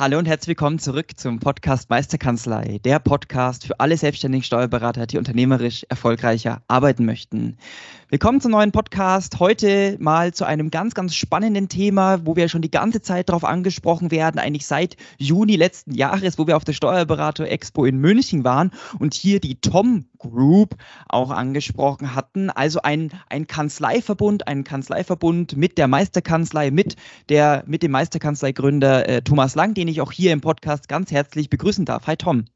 Hallo und herzlich willkommen zurück zum Podcast Meisterkanzlei, der Podcast für alle selbstständigen Steuerberater, die unternehmerisch erfolgreicher arbeiten möchten. Willkommen zum neuen Podcast. Heute mal zu einem ganz, ganz spannenden Thema, wo wir schon die ganze Zeit darauf angesprochen werden, eigentlich seit Juni letzten Jahres, wo wir auf der Steuerberater Expo in München waren und hier die Tom Group auch angesprochen hatten. Also ein, ein Kanzleiverbund, ein Kanzleiverbund mit der Meisterkanzlei, mit, der, mit dem Meisterkanzleigründer äh, Thomas Lang, den ich auch hier im Podcast ganz herzlich begrüßen darf. Hi Tom.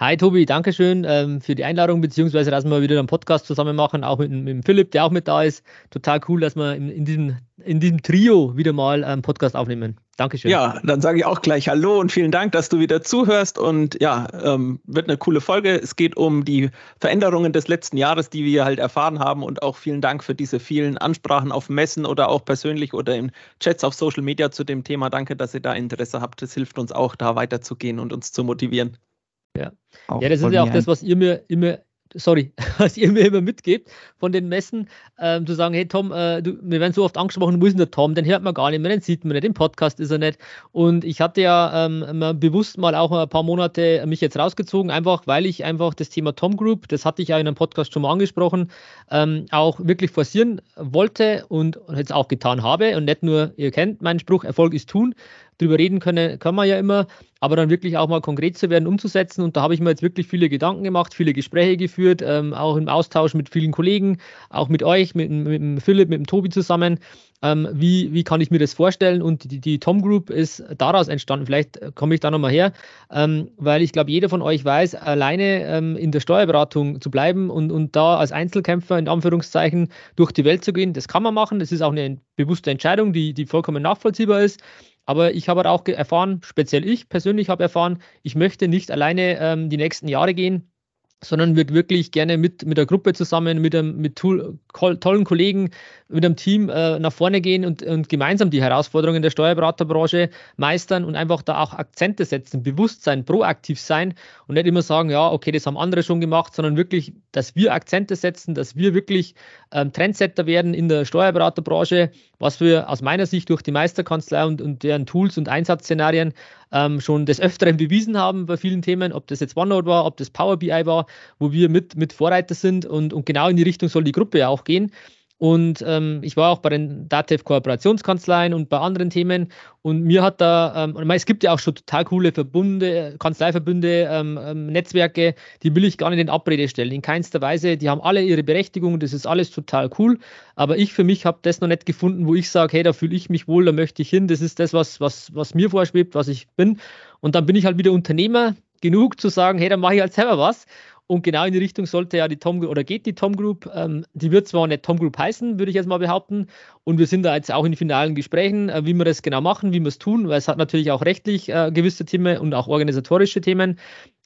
Hi Tobi, danke schön ähm, für die Einladung, beziehungsweise dass wir wieder einen Podcast zusammen machen, auch mit, mit Philipp, der auch mit da ist. Total cool, dass wir in, in diesem, in diesem Trio wieder mal einen Podcast aufnehmen. Dankeschön. Ja, dann sage ich auch gleich Hallo und vielen Dank, dass du wieder zuhörst. Und ja, ähm, wird eine coole Folge. Es geht um die Veränderungen des letzten Jahres, die wir halt erfahren haben. Und auch vielen Dank für diese vielen Ansprachen auf Messen oder auch persönlich oder in Chats auf Social Media zu dem Thema. Danke, dass ihr da Interesse habt. Das hilft uns auch, da weiterzugehen und uns zu motivieren. Ja, ja das ist ja auch das, was ihr mir immer, sorry, was ihr mir immer mitgebt von den Messen, ähm, zu sagen, hey Tom, äh, du, wir werden so oft angesprochen, wo ist denn der Tom? Den hört man gar nicht mehr, den sieht man nicht, im Podcast ist er nicht. Und ich hatte ja ähm, bewusst mal auch ein paar Monate mich jetzt rausgezogen, einfach weil ich einfach das Thema Tom Group, das hatte ich ja in einem Podcast schon mal angesprochen, ähm, auch wirklich forcieren wollte und jetzt auch getan habe. Und nicht nur, ihr kennt meinen Spruch, Erfolg ist tun, drüber reden können, kann man ja immer, aber dann wirklich auch mal konkret zu werden, umzusetzen. Und da habe ich mir jetzt wirklich viele Gedanken gemacht, viele Gespräche geführt, ähm, auch im Austausch mit vielen Kollegen, auch mit euch, mit, mit dem Philipp, mit dem Tobi zusammen. Ähm, wie, wie kann ich mir das vorstellen? Und die, die Tom Group ist daraus entstanden. Vielleicht komme ich da nochmal her, ähm, weil ich glaube, jeder von euch weiß, alleine ähm, in der Steuerberatung zu bleiben und, und da als Einzelkämpfer in Anführungszeichen durch die Welt zu gehen, das kann man machen. Das ist auch eine bewusste Entscheidung, die, die vollkommen nachvollziehbar ist. Aber ich habe auch erfahren, speziell ich persönlich habe erfahren, ich möchte nicht alleine ähm, die nächsten Jahre gehen sondern würde wirklich gerne mit, mit der Gruppe zusammen, mit, einem, mit tollen Kollegen, mit einem Team äh, nach vorne gehen und, und gemeinsam die Herausforderungen der Steuerberaterbranche meistern und einfach da auch Akzente setzen, bewusst sein, proaktiv sein und nicht immer sagen, ja, okay, das haben andere schon gemacht, sondern wirklich, dass wir Akzente setzen, dass wir wirklich ähm, Trendsetter werden in der Steuerberaterbranche, was wir aus meiner Sicht durch die Meisterkanzlei und, und deren Tools und Einsatzszenarien ähm, schon des Öfteren bewiesen haben bei vielen Themen, ob das jetzt OneNote war, ob das Power BI war, wo wir mit, mit Vorreiter sind und, und genau in die Richtung soll die Gruppe ja auch gehen. Und ähm, ich war auch bei den Datev Kooperationskanzleien und bei anderen Themen. Und mir hat da, ähm, es gibt ja auch schon total coole Verbunde, Kanzleiverbünde, ähm, ähm, Netzwerke, die will ich gar nicht in Abrede stellen. In keinster Weise. Die haben alle ihre Berechtigung, das ist alles total cool. Aber ich für mich habe das noch nicht gefunden, wo ich sage, hey, da fühle ich mich wohl, da möchte ich hin. Das ist das, was, was, was mir vorschwebt, was ich bin. Und dann bin ich halt wieder Unternehmer genug zu sagen, hey, dann mache ich halt selber was. Und genau in die Richtung sollte ja die Tom oder geht die Tom Group. Ähm, die wird zwar nicht Tom Group heißen, würde ich jetzt mal behaupten. Und wir sind da jetzt auch in finalen Gesprächen, äh, wie wir das genau machen, wie wir es tun, weil es hat natürlich auch rechtlich äh, gewisse Themen und auch organisatorische Themen.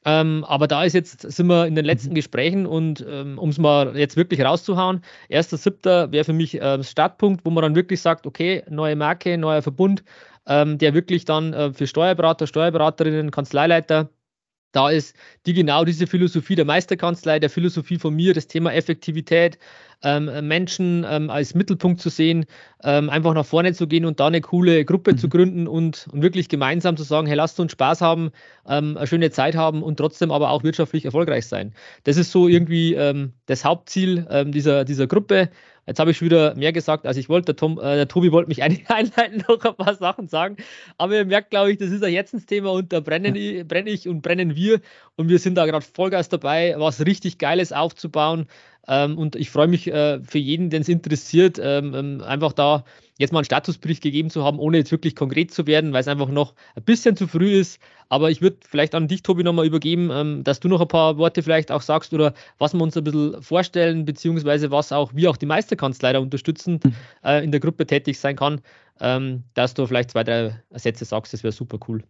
Ähm, aber da ist jetzt, sind wir in den letzten mhm. Gesprächen und ähm, um es mal jetzt wirklich rauszuhauen, 1.7. wäre für mich äh, Startpunkt, wo man dann wirklich sagt, okay, neue Marke, neuer Verbund, ähm, der wirklich dann äh, für Steuerberater, Steuerberaterinnen, Kanzleileiter da ist die genau diese Philosophie der Meisterkanzlei, der Philosophie von mir, das Thema Effektivität, ähm, Menschen ähm, als Mittelpunkt zu sehen, ähm, einfach nach vorne zu gehen und da eine coole Gruppe mhm. zu gründen und, und, wirklich gemeinsam zu sagen, hey, lasst uns Spaß haben, ähm, eine schöne Zeit haben und trotzdem aber auch wirtschaftlich erfolgreich sein. Das ist so irgendwie ähm, das Hauptziel ähm, dieser, dieser Gruppe. Jetzt habe ich schon wieder mehr gesagt, als ich wollte. Der, Tom, äh, der Tobi wollte mich eigentlich einleiten, noch ein paar Sachen sagen. Aber ihr merkt, glaube ich, das ist ein Herzensthema und da brenne, brenne ich und brennen wir. Und wir sind da gerade Vollgas dabei, was richtig Geiles aufzubauen. Ähm, und ich freue mich äh, für jeden, den es interessiert, ähm, ähm, einfach da jetzt mal einen Statusbericht gegeben zu haben, ohne jetzt wirklich konkret zu werden, weil es einfach noch ein bisschen zu früh ist. Aber ich würde vielleicht an dich, Tobi, nochmal übergeben, ähm, dass du noch ein paar Worte vielleicht auch sagst oder was wir uns ein bisschen vorstellen, beziehungsweise was auch, wie auch die Meisterkanzlei da unterstützend mhm. äh, in der Gruppe tätig sein kann, ähm, dass du vielleicht zwei, drei Sätze sagst, das wäre super cool.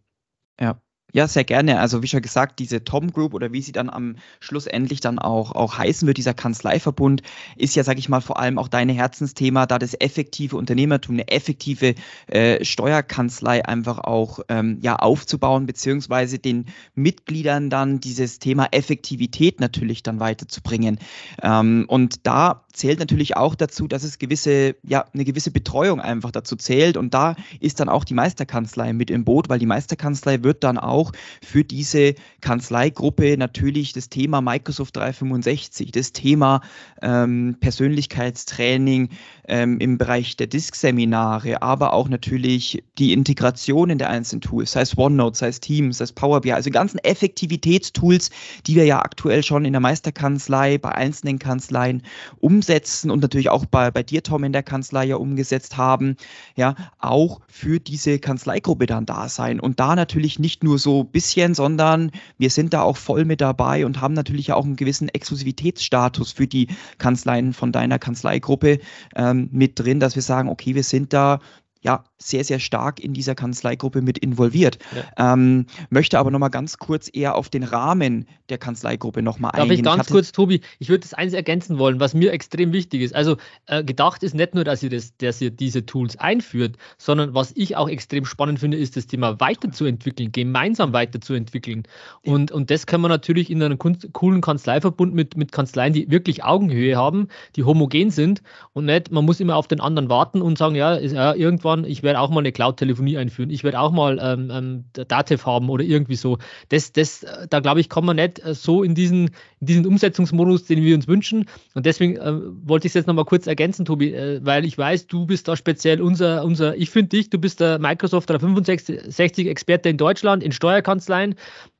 Ja, ja, sehr gerne. Also wie schon gesagt, diese Tom Group oder wie sie dann am Schluss endlich dann auch, auch heißen wird, dieser Kanzleiverbund, ist ja, sage ich mal, vor allem auch dein Herzensthema, da das effektive Unternehmertum, eine effektive äh, Steuerkanzlei einfach auch ähm, ja, aufzubauen, beziehungsweise den Mitgliedern dann dieses Thema Effektivität natürlich dann weiterzubringen. Ähm, und da zählt natürlich auch dazu, dass es gewisse, ja, eine gewisse Betreuung einfach dazu zählt. Und da ist dann auch die Meisterkanzlei mit im Boot, weil die Meisterkanzlei wird dann auch auch für diese Kanzleigruppe natürlich das Thema Microsoft 365, das Thema ähm, Persönlichkeitstraining ähm, im Bereich der Disk-Seminare, aber auch natürlich die Integration in der einzelnen Tools, sei es OneNote, sei es Teams, sei es Power BI, also ganzen Effektivitätstools, die wir ja aktuell schon in der Meisterkanzlei, bei einzelnen Kanzleien umsetzen und natürlich auch bei, bei dir, Tom, in der Kanzlei ja umgesetzt haben, ja, auch für diese Kanzleigruppe dann da sein und da natürlich nicht nur so so ein bisschen, sondern wir sind da auch voll mit dabei und haben natürlich auch einen gewissen Exklusivitätsstatus für die Kanzleien von deiner Kanzleigruppe ähm, mit drin, dass wir sagen, okay, wir sind da ja, sehr, sehr stark in dieser Kanzleigruppe mit involviert. Ja. Ähm, möchte aber nochmal ganz kurz eher auf den Rahmen der Kanzleigruppe nochmal eingehen. Darf ich ganz ich kurz, Tobi, ich würde das eins ergänzen wollen, was mir extrem wichtig ist. Also äh, gedacht ist nicht nur, dass ihr, das, dass ihr diese Tools einführt, sondern was ich auch extrem spannend finde, ist das Thema weiterzuentwickeln, gemeinsam weiterzuentwickeln. Und, und das kann man natürlich in einem coolen Kanzleiverbund mit, mit Kanzleien, die wirklich Augenhöhe haben, die homogen sind und nicht, man muss immer auf den anderen warten und sagen, ja, ja irgendwann irgendwann, ich werde auch mal eine Cloud-Telefonie einführen, ich werde auch mal ähm, ähm, Datev haben oder irgendwie so. Das, das, äh, da glaube ich, kommen wir nicht äh, so in diesen, in diesen Umsetzungsmodus, den wir uns wünschen. Und deswegen äh, wollte ich es jetzt nochmal kurz ergänzen, Tobi, äh, weil ich weiß, du bist da speziell unser, unser ich finde dich, du bist der Microsoft 365 Experte in Deutschland, in Steuerkanzleien.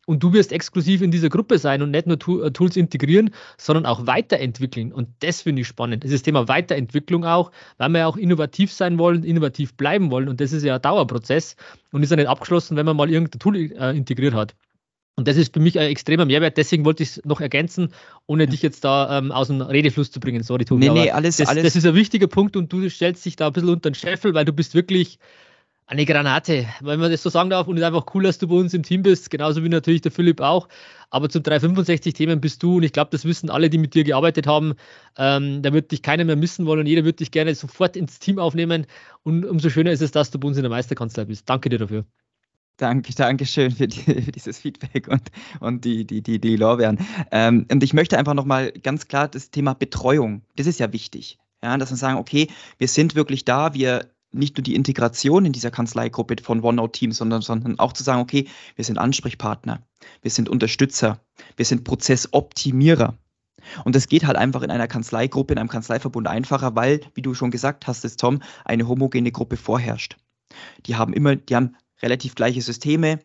Und du wirst exklusiv in dieser Gruppe sein und nicht nur äh, Tools integrieren, sondern auch weiterentwickeln. Und das finde ich spannend. Das ist das Thema Weiterentwicklung auch, weil wir ja auch innovativ sein wollen, innovativ bleiben wollen. Und das ist ja ein Dauerprozess und ist ja nicht abgeschlossen, wenn man mal irgendein Tool äh, integriert hat. Und das ist für mich ein extremer Mehrwert. Deswegen wollte ich es noch ergänzen, ohne ja. dich jetzt da ähm, aus dem Redefluss zu bringen. Sorry, Tobi. Nee, nee, alles, das, alles. Das ist ein wichtiger Punkt und du stellst dich da ein bisschen unter den Scheffel, weil du bist wirklich eine Granate, wenn man das so sagen darf. Und es ist einfach cool, dass du bei uns im Team bist, genauso wie natürlich der Philipp auch. Aber zum 365-Themen bist du, und ich glaube, das wissen alle, die mit dir gearbeitet haben. Ähm, da wird dich keiner mehr missen wollen und jeder wird dich gerne sofort ins Team aufnehmen. Und umso schöner ist es, dass du bei uns in der Meisterkanzlei bist. Danke dir dafür. Danke, danke schön für, die, für, dieses Feedback und, und die, die, die, die Lorbeeren. Ähm, und ich möchte einfach nochmal ganz klar das Thema Betreuung, das ist ja wichtig. Ja, dass wir sagen, okay, wir sind wirklich da, wir nicht nur die Integration in dieser Kanzleigruppe von OneNote-Team, sondern, sondern auch zu sagen, okay, wir sind Ansprechpartner, wir sind Unterstützer, wir sind Prozessoptimierer. Und das geht halt einfach in einer Kanzleigruppe, in einem Kanzleiverbund einfacher, weil, wie du schon gesagt hast, es Tom, eine homogene Gruppe vorherrscht. Die haben immer, die haben relativ gleiche Systeme,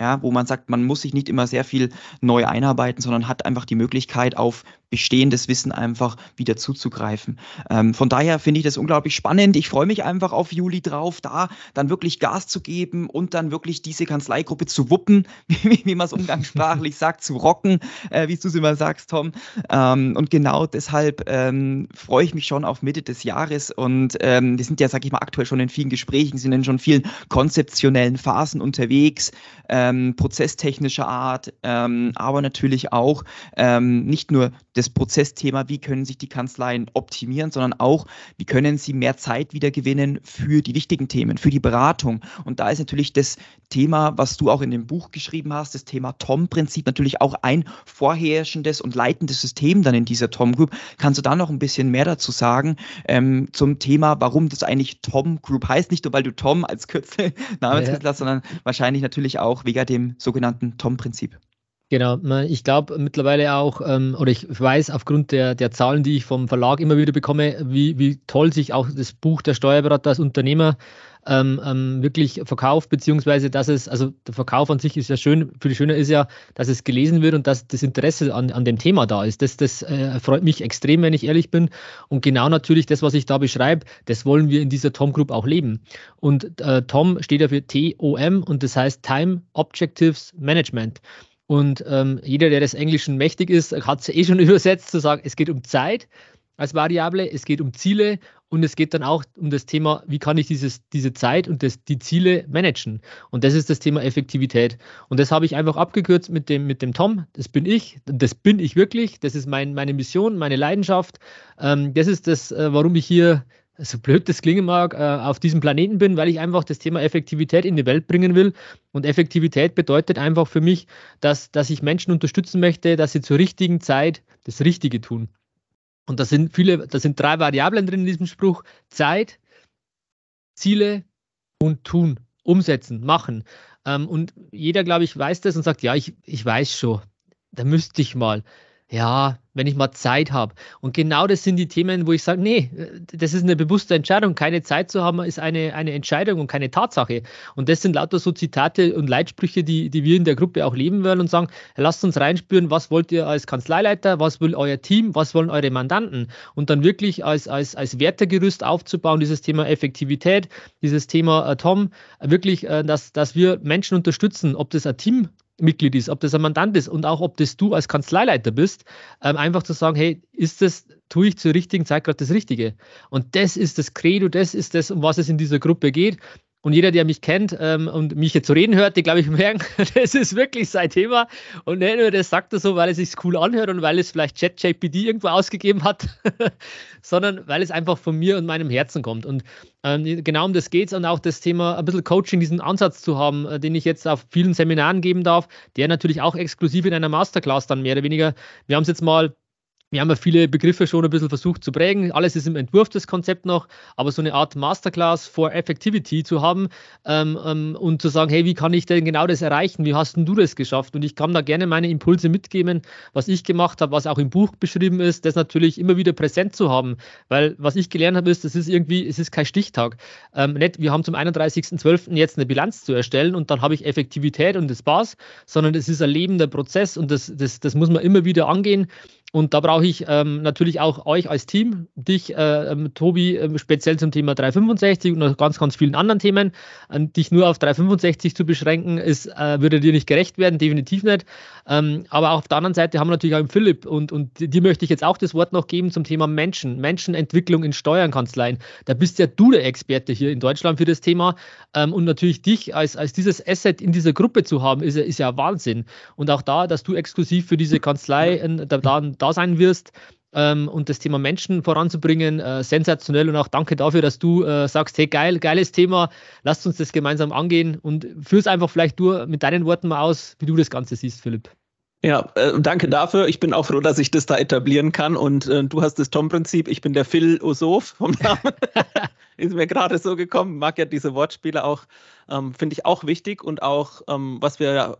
ja, wo man sagt, man muss sich nicht immer sehr viel neu einarbeiten, sondern hat einfach die Möglichkeit, auf bestehendes Wissen einfach wieder zuzugreifen. Ähm, von daher finde ich das unglaublich spannend. Ich freue mich einfach auf Juli drauf, da dann wirklich Gas zu geben und dann wirklich diese Kanzleigruppe zu wuppen, wie, wie man es umgangssprachlich sagt, zu rocken, äh, wie du es immer sagst, Tom. Ähm, und genau deshalb ähm, freue ich mich schon auf Mitte des Jahres und ähm, wir sind ja, sag ich mal, aktuell schon in vielen Gesprächen, sind in schon vielen konzeptionellen Phasen unterwegs, ähm, prozesstechnischer Art, ähm, aber natürlich auch nicht nur das Prozessthema, wie können sich die Kanzleien optimieren, sondern auch, wie können sie mehr Zeit wieder gewinnen für die wichtigen Themen, für die Beratung. Und da ist natürlich das Thema, was du auch in dem Buch geschrieben hast, das Thema TOM-Prinzip natürlich auch ein vorherrschendes und leitendes System dann in dieser TOM Group. Kannst du da noch ein bisschen mehr dazu sagen ähm, zum Thema, warum das eigentlich TOM Group heißt? Nicht nur, weil du Tom als Kürzel Namenskürzel ja. hast, sondern wahrscheinlich natürlich auch wegen dem sogenannten TOM-Prinzip. Genau, ich glaube mittlerweile auch, ähm, oder ich weiß aufgrund der, der Zahlen, die ich vom Verlag immer wieder bekomme, wie, wie toll sich auch das Buch der Steuerberater als Unternehmer ähm, ähm, wirklich verkauft, beziehungsweise dass es, also der Verkauf an sich ist ja schön, viel schöner ist ja, dass es gelesen wird und dass das Interesse an, an dem Thema da ist. Das, das äh, freut mich extrem, wenn ich ehrlich bin. Und genau natürlich das, was ich da beschreibe, das wollen wir in dieser Tom Group auch leben. Und äh, Tom steht ja für TOM und das heißt Time Objectives Management. Und ähm, jeder, der des Englischen mächtig ist, hat es eh schon übersetzt, zu sagen, es geht um Zeit als Variable, es geht um Ziele und es geht dann auch um das Thema, wie kann ich dieses, diese Zeit und das, die Ziele managen. Und das ist das Thema Effektivität. Und das habe ich einfach abgekürzt mit dem, mit dem Tom. Das bin ich. Das bin ich wirklich. Das ist mein, meine Mission, meine Leidenschaft. Ähm, das ist das, äh, warum ich hier, so blöd das klingen mag, äh, auf diesem Planeten bin, weil ich einfach das Thema Effektivität in die Welt bringen will. Und Effektivität bedeutet einfach für mich, dass, dass ich Menschen unterstützen möchte, dass sie zur richtigen Zeit das Richtige tun. Und da sind viele, da sind drei Variablen drin in diesem Spruch: Zeit, Ziele und tun, umsetzen, machen. Ähm, und jeder, glaube ich, weiß das und sagt, ja, ich, ich weiß schon, da müsste ich mal. Ja, wenn ich mal Zeit habe. Und genau das sind die Themen, wo ich sage, nee, das ist eine bewusste Entscheidung. Keine Zeit zu haben, ist eine, eine Entscheidung und keine Tatsache. Und das sind lauter so Zitate und Leitsprüche, die, die wir in der Gruppe auch leben wollen und sagen, lasst uns reinspüren, was wollt ihr als Kanzleileiter, was will euer Team, was wollen eure Mandanten? Und dann wirklich als, als, als Wertegerüst aufzubauen, dieses Thema Effektivität, dieses Thema äh, Tom, wirklich, äh, dass, dass wir Menschen unterstützen, ob das ein Team Mitglied ist, ob das ein Mandant ist und auch ob das du als Kanzleileiter bist, ähm, einfach zu sagen, hey, ist das, tue ich zur richtigen Zeit gerade das Richtige? Und das ist das Credo, das ist das, um was es in dieser Gruppe geht. Und jeder, der mich kennt ähm, und mich jetzt reden hört, die glaube ich merken, das ist wirklich sein Thema. Und nicht nur das sagt er so, weil es sich cool anhört und weil es vielleicht ChatJPD irgendwo ausgegeben hat, sondern weil es einfach von mir und meinem Herzen kommt. Und ähm, genau um das geht es und auch das Thema ein bisschen Coaching, diesen Ansatz zu haben, äh, den ich jetzt auf vielen Seminaren geben darf, der natürlich auch exklusiv in einer Masterclass dann mehr oder weniger. Wir haben es jetzt mal wir haben ja viele Begriffe schon ein bisschen versucht zu prägen. Alles ist im Entwurf, das Konzept noch, aber so eine Art Masterclass for Effectivity zu haben ähm, ähm, und zu sagen, hey, wie kann ich denn genau das erreichen? Wie hast denn du das geschafft? Und ich kann da gerne meine Impulse mitgeben, was ich gemacht habe, was auch im Buch beschrieben ist, das natürlich immer wieder präsent zu haben. Weil was ich gelernt habe, ist, das ist irgendwie, es ist kein Stichtag. Ähm, nicht, wir haben zum 31.12. jetzt eine Bilanz zu erstellen und dann habe ich Effektivität und das war's, sondern es ist ein lebender Prozess und das, das, das muss man immer wieder angehen. Und da brauche ich ähm, natürlich auch euch als Team, dich, äh, ähm, Tobi, äh, speziell zum Thema 365 und noch ganz, ganz vielen anderen Themen. Äh, dich nur auf 365 zu beschränken, ist, äh, würde dir nicht gerecht werden, definitiv nicht. Ähm, aber auf der anderen Seite haben wir natürlich auch Philipp und, und dir möchte ich jetzt auch das Wort noch geben zum Thema Menschen, Menschenentwicklung in Steuernkanzleien. Da bist ja du der Experte hier in Deutschland für das Thema. Ähm, und natürlich dich als, als dieses Asset in dieser Gruppe zu haben, ist, ist ja Wahnsinn. Und auch da, dass du exklusiv für diese Kanzlei äh, da, da da sein wirst. Ähm, und das Thema Menschen voranzubringen, äh, sensationell und auch danke dafür, dass du äh, sagst, hey geil, geiles Thema, lasst uns das gemeinsam angehen und führ es einfach vielleicht du mit deinen Worten mal aus, wie du das Ganze siehst, Philipp. Ja, äh, danke dafür. Ich bin auch froh, dass ich das da etablieren kann. Und äh, du hast das Tom-Prinzip. Ich bin der Phil Osof vom Namen. Ist mir gerade so gekommen. Mag ja diese Wortspiele auch, ähm, finde ich auch wichtig. Und auch, ähm, was wir ja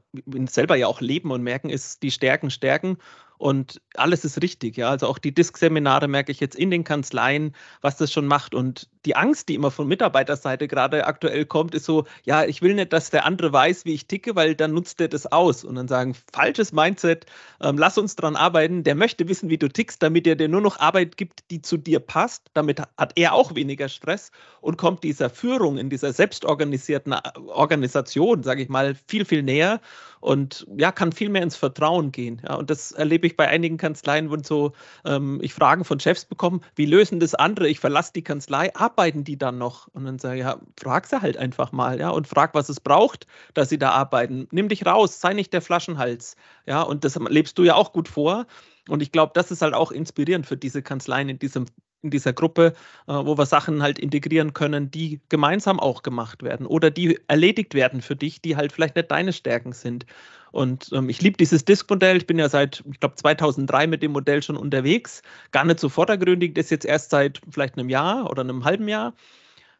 selber ja auch leben und merken, ist die Stärken stärken. Und alles ist richtig, ja. Also auch die Disk-Seminare merke ich jetzt in den Kanzleien, was das schon macht. Und die Angst, die immer von Mitarbeiterseite gerade aktuell kommt, ist so, ja, ich will nicht, dass der andere weiß, wie ich ticke, weil dann nutzt er das aus. Und dann sagen, falsches Mindset, ähm, lass uns dran arbeiten. Der möchte wissen, wie du tickst, damit er dir nur noch Arbeit gibt, die zu dir passt. Damit hat er auch weniger Stress und kommt dieser Führung in dieser selbstorganisierten äh, Organisation, sage ich mal, viel, viel näher und ja, kann viel mehr ins Vertrauen gehen. Ja, und das erlebe ich bei einigen Kanzleien, wo so ähm, ich Fragen von Chefs bekomme, wie lösen das andere? Ich verlasse die Kanzlei, arbeiten die dann noch? Und dann sage ich, ja, frag sie halt einfach mal, ja, und frag, was es braucht, dass sie da arbeiten. Nimm dich raus, sei nicht der Flaschenhals. Ja, und das lebst du ja auch gut vor. Und ich glaube, das ist halt auch inspirierend für diese Kanzleien in diesem in dieser Gruppe, äh, wo wir Sachen halt integrieren können, die gemeinsam auch gemacht werden oder die erledigt werden für dich, die halt vielleicht nicht deine Stärken sind. Und ähm, ich liebe dieses Disk-Modell. Ich bin ja seit, ich glaube, 2003 mit dem Modell schon unterwegs. Gar nicht so vordergründig, das jetzt erst seit vielleicht einem Jahr oder einem halben Jahr.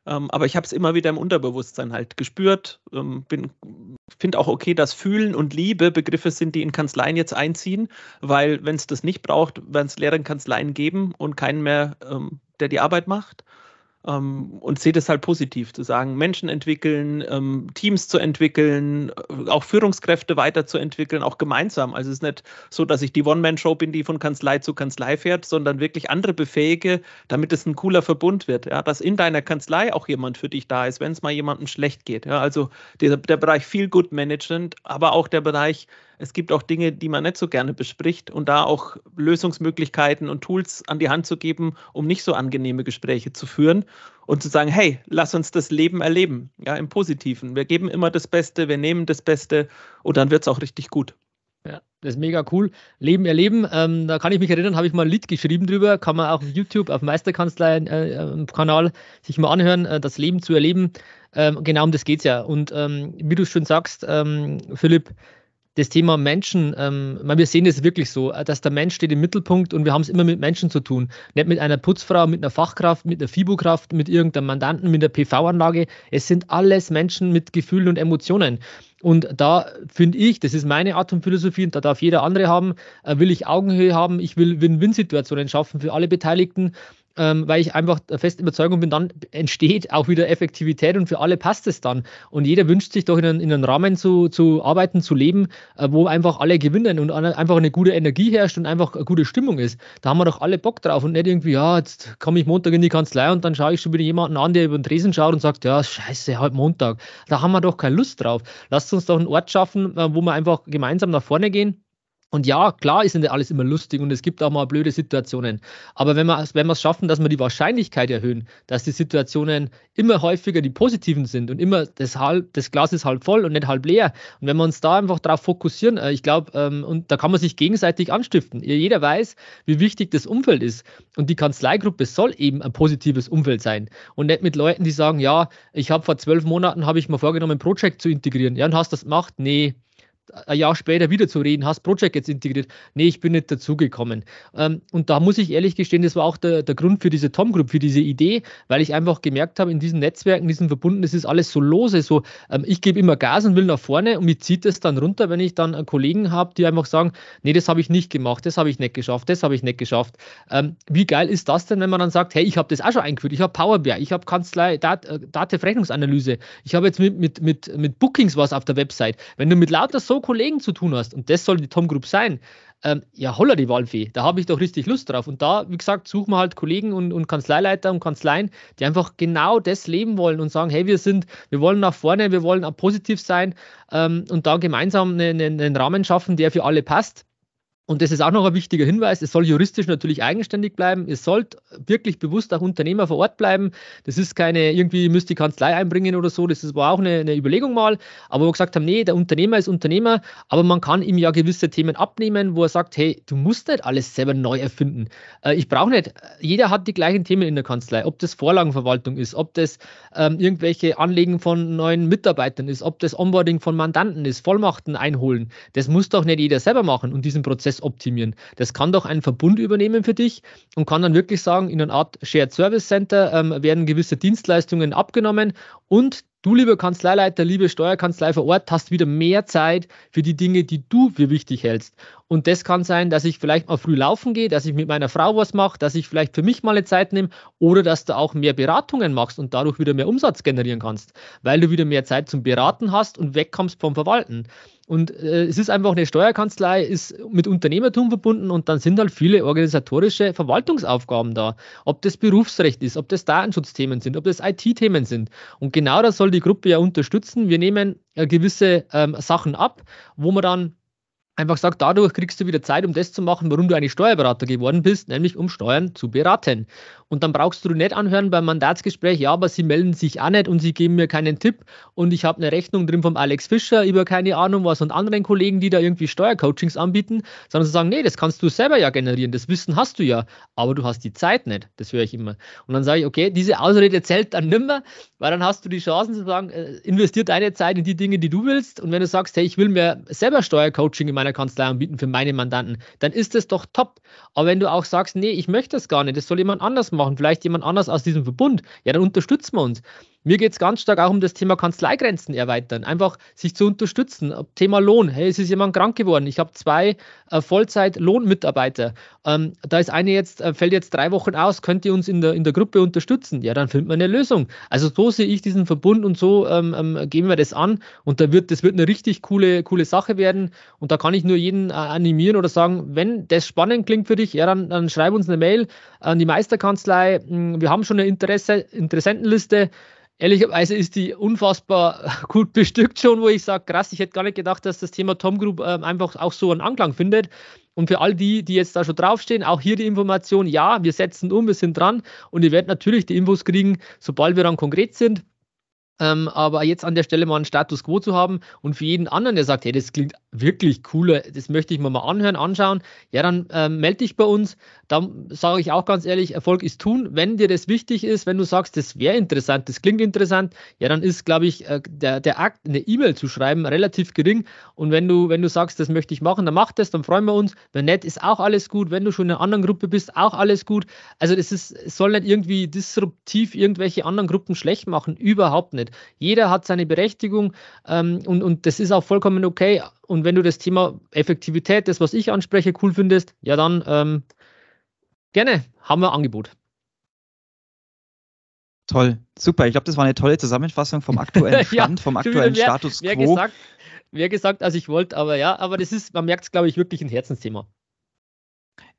Ähm, aber ich habe es immer wieder im Unterbewusstsein halt gespürt. Ähm, finde auch okay, dass Fühlen und Liebe Begriffe sind, die in Kanzleien jetzt einziehen, weil wenn es das nicht braucht, werden es leere Kanzleien geben und keinen mehr, ähm, der die Arbeit macht und sehe das halt positiv, zu sagen, Menschen entwickeln, ähm, Teams zu entwickeln, äh, auch Führungskräfte weiterzuentwickeln, auch gemeinsam. Also es ist nicht so, dass ich die One-Man-Show bin, die von Kanzlei zu Kanzlei fährt, sondern wirklich andere befähige, damit es ein cooler Verbund wird. Ja? Dass in deiner Kanzlei auch jemand für dich da ist, wenn es mal jemandem schlecht geht. Ja? Also der, der Bereich Feel Good Management, aber auch der Bereich es gibt auch Dinge, die man nicht so gerne bespricht und da auch Lösungsmöglichkeiten und Tools an die Hand zu geben, um nicht so angenehme Gespräche zu führen und zu sagen, hey, lass uns das Leben erleben, ja, im Positiven. Wir geben immer das Beste, wir nehmen das Beste und dann wird es auch richtig gut. Ja, das ist mega cool. Leben erleben, ähm, da kann ich mich erinnern, habe ich mal ein Lied geschrieben drüber, kann man auch auf YouTube, auf Meisterkanzlei-Kanal äh, sich mal anhören, äh, das Leben zu erleben. Ähm, genau um das geht es ja. Und ähm, wie du schon sagst, ähm, Philipp, das Thema Menschen, ähm, wir sehen es wirklich so, dass der Mensch steht im Mittelpunkt und wir haben es immer mit Menschen zu tun. Nicht mit einer Putzfrau, mit einer Fachkraft, mit einer Fibokraft, mit irgendeinem Mandanten, mit einer PV-Anlage. Es sind alles Menschen mit Gefühlen und Emotionen. Und da finde ich, das ist meine Art von Philosophie und da darf jeder andere haben, äh, will ich Augenhöhe haben, ich will Win-Win-Situationen schaffen für alle Beteiligten ähm, weil ich einfach der festen Überzeugung bin, dann entsteht auch wieder Effektivität und für alle passt es dann. Und jeder wünscht sich doch in, einen, in einem Rahmen zu, zu arbeiten, zu leben, äh, wo einfach alle gewinnen und einfach eine gute Energie herrscht und einfach eine gute Stimmung ist. Da haben wir doch alle Bock drauf und nicht irgendwie, ja, jetzt komme ich Montag in die Kanzlei und dann schaue ich schon wieder jemanden an, der über den Tresen schaut und sagt, ja, scheiße, halt Montag. Da haben wir doch keine Lust drauf. Lasst uns doch einen Ort schaffen, äh, wo wir einfach gemeinsam nach vorne gehen und ja, klar ist nicht alles immer lustig und es gibt auch mal blöde Situationen. Aber wenn wir, wenn wir es schaffen, dass wir die Wahrscheinlichkeit erhöhen, dass die Situationen immer häufiger die positiven sind und immer das, halb, das Glas ist halb voll und nicht halb leer. Und wenn wir uns da einfach darauf fokussieren, äh, ich glaube, ähm, und da kann man sich gegenseitig anstiften. Jeder weiß, wie wichtig das Umfeld ist. Und die Kanzleigruppe soll eben ein positives Umfeld sein. Und nicht mit Leuten, die sagen, ja, ich habe vor zwölf Monaten, habe ich mir vorgenommen, ein Projekt zu integrieren. Ja, und hast das gemacht? Nee ein Jahr später wieder zu reden, hast Project jetzt integriert. Nee, ich bin nicht dazugekommen. Ähm, und da muss ich ehrlich gestehen, das war auch der, der Grund für diese Tom Group, für diese Idee, weil ich einfach gemerkt habe, in diesen Netzwerken, diesen Verbunden, das ist alles so lose. So, ähm, ich gebe immer Gas und will nach vorne und mir zieht es dann runter, wenn ich dann einen Kollegen habe, die einfach sagen, nee, das habe ich nicht gemacht, das habe ich nicht geschafft, das habe ich nicht geschafft. Ähm, wie geil ist das denn, wenn man dann sagt, hey, ich habe das auch schon eingeführt, ich habe Power BI, ich habe Kanzlei, Dat, äh, Datenrechnungsanalyse, ich habe jetzt mit, mit, mit, mit Bookings was auf der Website. Wenn du mit lauter so Kollegen zu tun hast, und das soll die Tom Group sein, ähm, ja, holla die Waldfee, da habe ich doch richtig Lust drauf. Und da, wie gesagt, suchen wir halt Kollegen und, und Kanzleileiter und Kanzleien, die einfach genau das leben wollen und sagen, hey, wir sind, wir wollen nach vorne, wir wollen auch positiv sein ähm, und da gemeinsam einen, einen Rahmen schaffen, der für alle passt. Und das ist auch noch ein wichtiger Hinweis, es soll juristisch natürlich eigenständig bleiben. Es sollte wirklich bewusst auch Unternehmer vor Ort bleiben. Das ist keine, irgendwie müsst die Kanzlei einbringen oder so. Das war auch eine, eine Überlegung mal. Aber wo wir gesagt haben, nee, der Unternehmer ist Unternehmer, aber man kann ihm ja gewisse Themen abnehmen, wo er sagt, hey, du musst nicht alles selber neu erfinden. Äh, ich brauche nicht, jeder hat die gleichen Themen in der Kanzlei. Ob das Vorlagenverwaltung ist, ob das ähm, irgendwelche Anlegen von neuen Mitarbeitern ist, ob das Onboarding von Mandanten ist, Vollmachten einholen. Das muss doch nicht jeder selber machen und diesen Prozess optimieren. Das kann doch ein Verbund übernehmen für dich und kann dann wirklich sagen, in einer Art Shared Service Center ähm, werden gewisse Dienstleistungen abgenommen und Du, lieber Kanzleileiter, liebe Steuerkanzlei vor Ort, hast wieder mehr Zeit für die Dinge, die du für wichtig hältst. Und das kann sein, dass ich vielleicht mal früh laufen gehe, dass ich mit meiner Frau was mache, dass ich vielleicht für mich mal eine Zeit nehme oder dass du auch mehr Beratungen machst und dadurch wieder mehr Umsatz generieren kannst, weil du wieder mehr Zeit zum Beraten hast und wegkommst vom Verwalten. Und äh, es ist einfach eine Steuerkanzlei, ist mit Unternehmertum verbunden und dann sind halt viele organisatorische Verwaltungsaufgaben da. Ob das Berufsrecht ist, ob das Datenschutzthemen sind, ob das IT-Themen sind. Und genau das soll die Gruppe ja unterstützen. Wir nehmen äh, gewisse ähm, Sachen ab, wo man dann einfach sagt, dadurch kriegst du wieder Zeit, um das zu machen, warum du eigentlich Steuerberater geworden bist, nämlich um Steuern zu beraten. Und dann brauchst du nicht anhören beim Mandatsgespräch, ja, aber sie melden sich auch nicht und sie geben mir keinen Tipp und ich habe eine Rechnung drin vom Alex Fischer über keine Ahnung was und anderen Kollegen, die da irgendwie Steuercoachings anbieten, sondern sie sagen, nee, das kannst du selber ja generieren, das Wissen hast du ja, aber du hast die Zeit nicht. Das höre ich immer. Und dann sage ich, okay, diese Ausrede zählt dann nimmer, weil dann hast du die Chancen zu sagen, äh, investier deine Zeit in die Dinge, die du willst und wenn du sagst, hey, ich will mir selber Steuercoaching in meiner meiner Kanzlei anbieten für meine Mandanten, dann ist das doch top. Aber wenn du auch sagst, nee, ich möchte das gar nicht, das soll jemand anders machen, vielleicht jemand anders aus diesem Verbund, ja, dann unterstützen wir uns. Mir geht es ganz stark auch um das Thema Kanzleigrenzen erweitern, einfach sich zu unterstützen. Thema Lohn. Hey, es ist jemand krank geworden. Ich habe zwei äh, Vollzeit-Lohnmitarbeiter. Ähm, da ist eine jetzt, äh, fällt jetzt drei Wochen aus, könnt ihr uns in der, in der Gruppe unterstützen? Ja, dann findet man eine Lösung. Also so sehe ich diesen Verbund und so ähm, ähm, gehen wir das an. Und da wird, das wird eine richtig coole, coole Sache werden. Und da kann ich nur jeden äh, animieren oder sagen, wenn das spannend klingt für dich, ja, dann, dann schreib uns eine Mail an die Meisterkanzlei. Hm, wir haben schon eine Interesse, Interessentenliste ehrlicherweise ist die unfassbar gut bestückt schon, wo ich sage, krass, ich hätte gar nicht gedacht, dass das Thema Tom Group äh, einfach auch so einen Anklang findet. Und für all die, die jetzt da schon draufstehen, auch hier die Information, ja, wir setzen um, wir sind dran und ihr werdet natürlich die Infos kriegen, sobald wir dann konkret sind. Ähm, aber jetzt an der Stelle mal einen Status quo zu haben und für jeden anderen, der sagt, hey, das klingt wirklich cool, das möchte ich mir mal anhören, anschauen, ja, dann ähm, melde dich bei uns. Dann sage ich auch ganz ehrlich, Erfolg ist tun. Wenn dir das wichtig ist, wenn du sagst, das wäre interessant, das klingt interessant, ja, dann ist, glaube ich, äh, der, der Akt, eine E-Mail zu schreiben, relativ gering. Und wenn du, wenn du sagst, das möchte ich machen, dann mach das, dann freuen wir uns. Wenn nicht, ist auch alles gut. Wenn du schon in einer anderen Gruppe bist, auch alles gut. Also es soll nicht irgendwie disruptiv irgendwelche anderen Gruppen schlecht machen, überhaupt nicht. Jeder hat seine Berechtigung ähm, und, und das ist auch vollkommen okay. Und wenn du das Thema Effektivität, das, was ich anspreche, cool findest, ja dann ähm, gerne, haben wir ein Angebot. Toll, super. Ich glaube, das war eine tolle Zusammenfassung vom aktuellen Stand, ja, vom aktuellen wer, Status quo. Wer gesagt, wer gesagt, als ich wollte, aber ja, aber das ist, man merkt es, glaube ich, wirklich ein Herzensthema.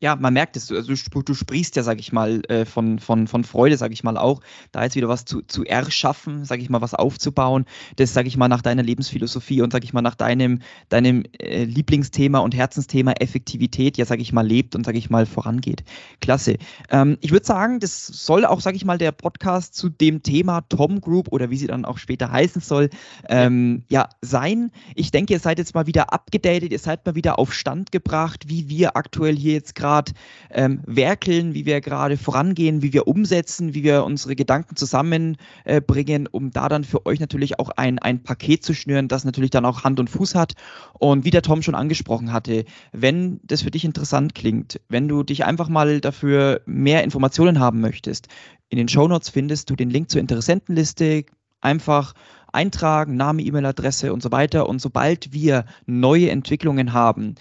Ja, man merkt es, also du, sprichst ja, sag ich mal, äh, von, von, von Freude, sag ich mal auch, da jetzt wieder was zu, zu erschaffen, sag ich mal, was aufzubauen, das, sag ich mal, nach deiner Lebensphilosophie und, sag ich mal, nach deinem, deinem äh, Lieblingsthema und Herzensthema Effektivität, ja, sag ich mal, lebt und, sag ich mal, vorangeht. Klasse. Ähm, ich würde sagen, das soll auch, sag ich mal, der Podcast zu dem Thema Tom Group oder wie sie dann auch später heißen soll, ähm, ja, sein. Ich denke, ihr seid jetzt mal wieder abgedatet, ihr seid mal wieder auf Stand gebracht, wie wir aktuell hier jetzt gerade gerade ähm, werkeln, wie wir gerade vorangehen, wie wir umsetzen, wie wir unsere Gedanken zusammenbringen, äh, um da dann für euch natürlich auch ein, ein Paket zu schnüren, das natürlich dann auch Hand und Fuß hat. Und wie der Tom schon angesprochen hatte, wenn das für dich interessant klingt, wenn du dich einfach mal dafür mehr Informationen haben möchtest, in den Shownotes findest du den Link zur Interessentenliste. Einfach eintragen, Name, E-Mail-Adresse und so weiter. Und sobald wir neue Entwicklungen haben,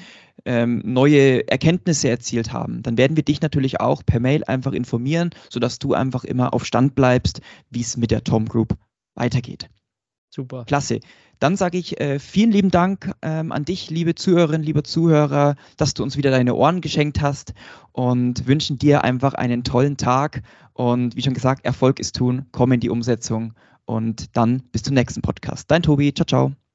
ähm, neue Erkenntnisse erzielt haben, dann werden wir dich natürlich auch per Mail einfach informieren, sodass du einfach immer auf Stand bleibst, wie es mit der Tom Group weitergeht. Super. Klasse. Dann sage ich äh, vielen lieben Dank ähm, an dich, liebe Zuhörerinnen, liebe Zuhörer, dass du uns wieder deine Ohren geschenkt hast und wünschen dir einfach einen tollen Tag. Und wie schon gesagt, Erfolg ist tun, komm in die Umsetzung und dann bis zum nächsten Podcast. Dein Tobi, ciao, ciao.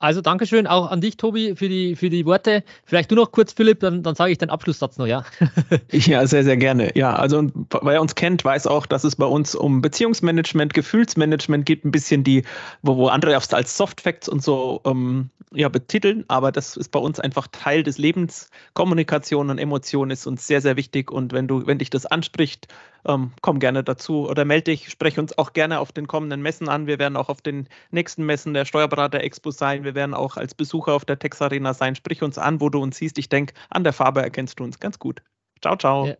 Also Dankeschön auch an dich, Tobi, für die, für die Worte. Vielleicht du noch kurz, Philipp, dann, dann sage ich den Abschlusssatz noch, ja. ja, sehr, sehr gerne. Ja, also wer uns kennt, weiß auch, dass es bei uns um Beziehungsmanagement, Gefühlsmanagement geht, ein bisschen die, wo, wo andere als Soft Facts und so ähm, ja, betiteln, aber das ist bei uns einfach Teil des Lebens. Kommunikation und Emotion ist uns sehr, sehr wichtig und wenn du, wenn dich das anspricht, ähm, komm gerne dazu oder melde dich, spreche uns auch gerne auf den kommenden Messen an. Wir werden auch auf den nächsten Messen der Steuerberater Expo sein. Wir werden auch als Besucher auf der Tex Arena sein. Sprich uns an, wo du uns siehst. Ich denke, an der Farbe erkennst du uns ganz gut. Ciao, ciao. Ja.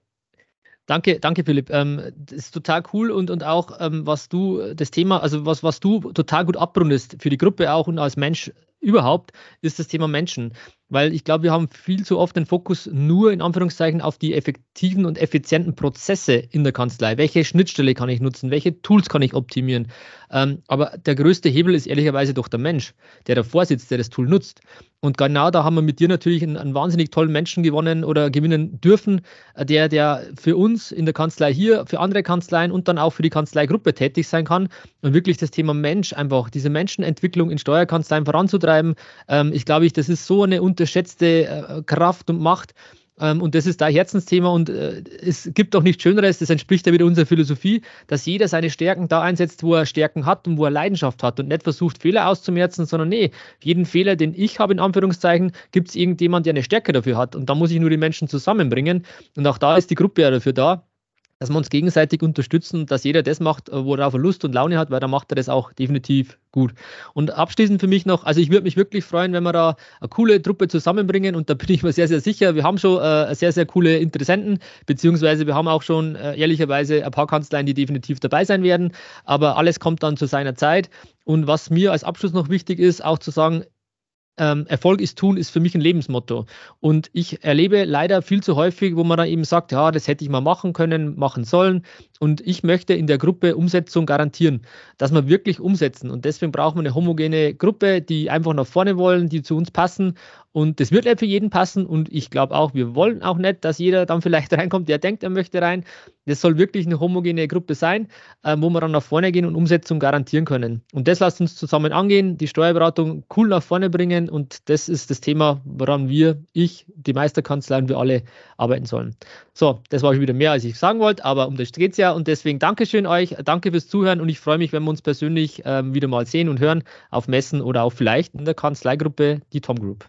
Danke, danke Philipp. Ähm, das ist total cool und, und auch, ähm, was du, das Thema, also was, was du total gut abrundest für die Gruppe auch und als Mensch überhaupt, ist das Thema Menschen. Weil ich glaube, wir haben viel zu oft den Fokus nur in Anführungszeichen auf die effektiven und effizienten Prozesse in der Kanzlei. Welche Schnittstelle kann ich nutzen? Welche Tools kann ich optimieren? Ähm, aber der größte Hebel ist ehrlicherweise doch der Mensch, der davor sitzt, der das Tool nutzt. Und genau da haben wir mit dir natürlich einen, einen, wahnsinnig tollen Menschen gewonnen oder gewinnen dürfen, äh, der, der für uns in der Kanzlei hier, für andere Kanzleien und dann auch für die Kanzleigruppe tätig sein kann und wirklich das Thema Mensch einfach, diese Menschenentwicklung in Steuerkanzleien voranzutreiben. Ähm, ich glaube, das ist so eine unterschätzte äh, Kraft und Macht, ähm, und das ist da Herzensthema und äh, es gibt auch nichts Schöneres, das entspricht ja wieder unserer Philosophie, dass jeder seine Stärken da einsetzt, wo er Stärken hat und wo er Leidenschaft hat und nicht versucht, Fehler auszumerzen, sondern nee, jeden Fehler, den ich habe, in Anführungszeichen, gibt es irgendjemand, der eine Stärke dafür hat. Und da muss ich nur die Menschen zusammenbringen. Und auch da ist die Gruppe ja dafür da dass wir uns gegenseitig unterstützen, dass jeder das macht, äh, worauf er Lust und Laune hat, weil dann macht er das auch definitiv gut. Und abschließend für mich noch, also ich würde mich wirklich freuen, wenn wir da eine coole Truppe zusammenbringen und da bin ich mir sehr, sehr sicher. Wir haben schon äh, sehr, sehr coole Interessenten, beziehungsweise wir haben auch schon äh, ehrlicherweise ein paar Kanzleien, die definitiv dabei sein werden, aber alles kommt dann zu seiner Zeit. Und was mir als Abschluss noch wichtig ist, auch zu sagen, ähm, Erfolg ist tun, ist für mich ein Lebensmotto. Und ich erlebe leider viel zu häufig, wo man dann eben sagt, ja, das hätte ich mal machen können, machen sollen. Und ich möchte in der Gruppe Umsetzung garantieren, dass wir wirklich umsetzen. Und deswegen brauchen wir eine homogene Gruppe, die einfach nach vorne wollen, die zu uns passen und das wird nicht für jeden passen. Und ich glaube auch, wir wollen auch nicht, dass jeder dann vielleicht reinkommt, der denkt, er möchte rein. Das soll wirklich eine homogene Gruppe sein, äh, wo wir dann nach vorne gehen und Umsetzung garantieren können. Und das lasst uns zusammen angehen, die Steuerberatung cool nach vorne bringen. Und das ist das Thema, woran wir, ich, die Meisterkanzlei und wir alle arbeiten sollen. So, das war wieder mehr, als ich sagen wollte, aber um das geht es ja. Und deswegen Dankeschön euch, danke fürs Zuhören und ich freue mich, wenn wir uns persönlich ähm, wieder mal sehen und hören auf Messen oder auch vielleicht in der Kanzleigruppe, die Tom Group.